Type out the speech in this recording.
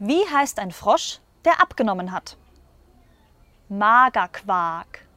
Wie heißt ein Frosch, der abgenommen hat? Magerquark.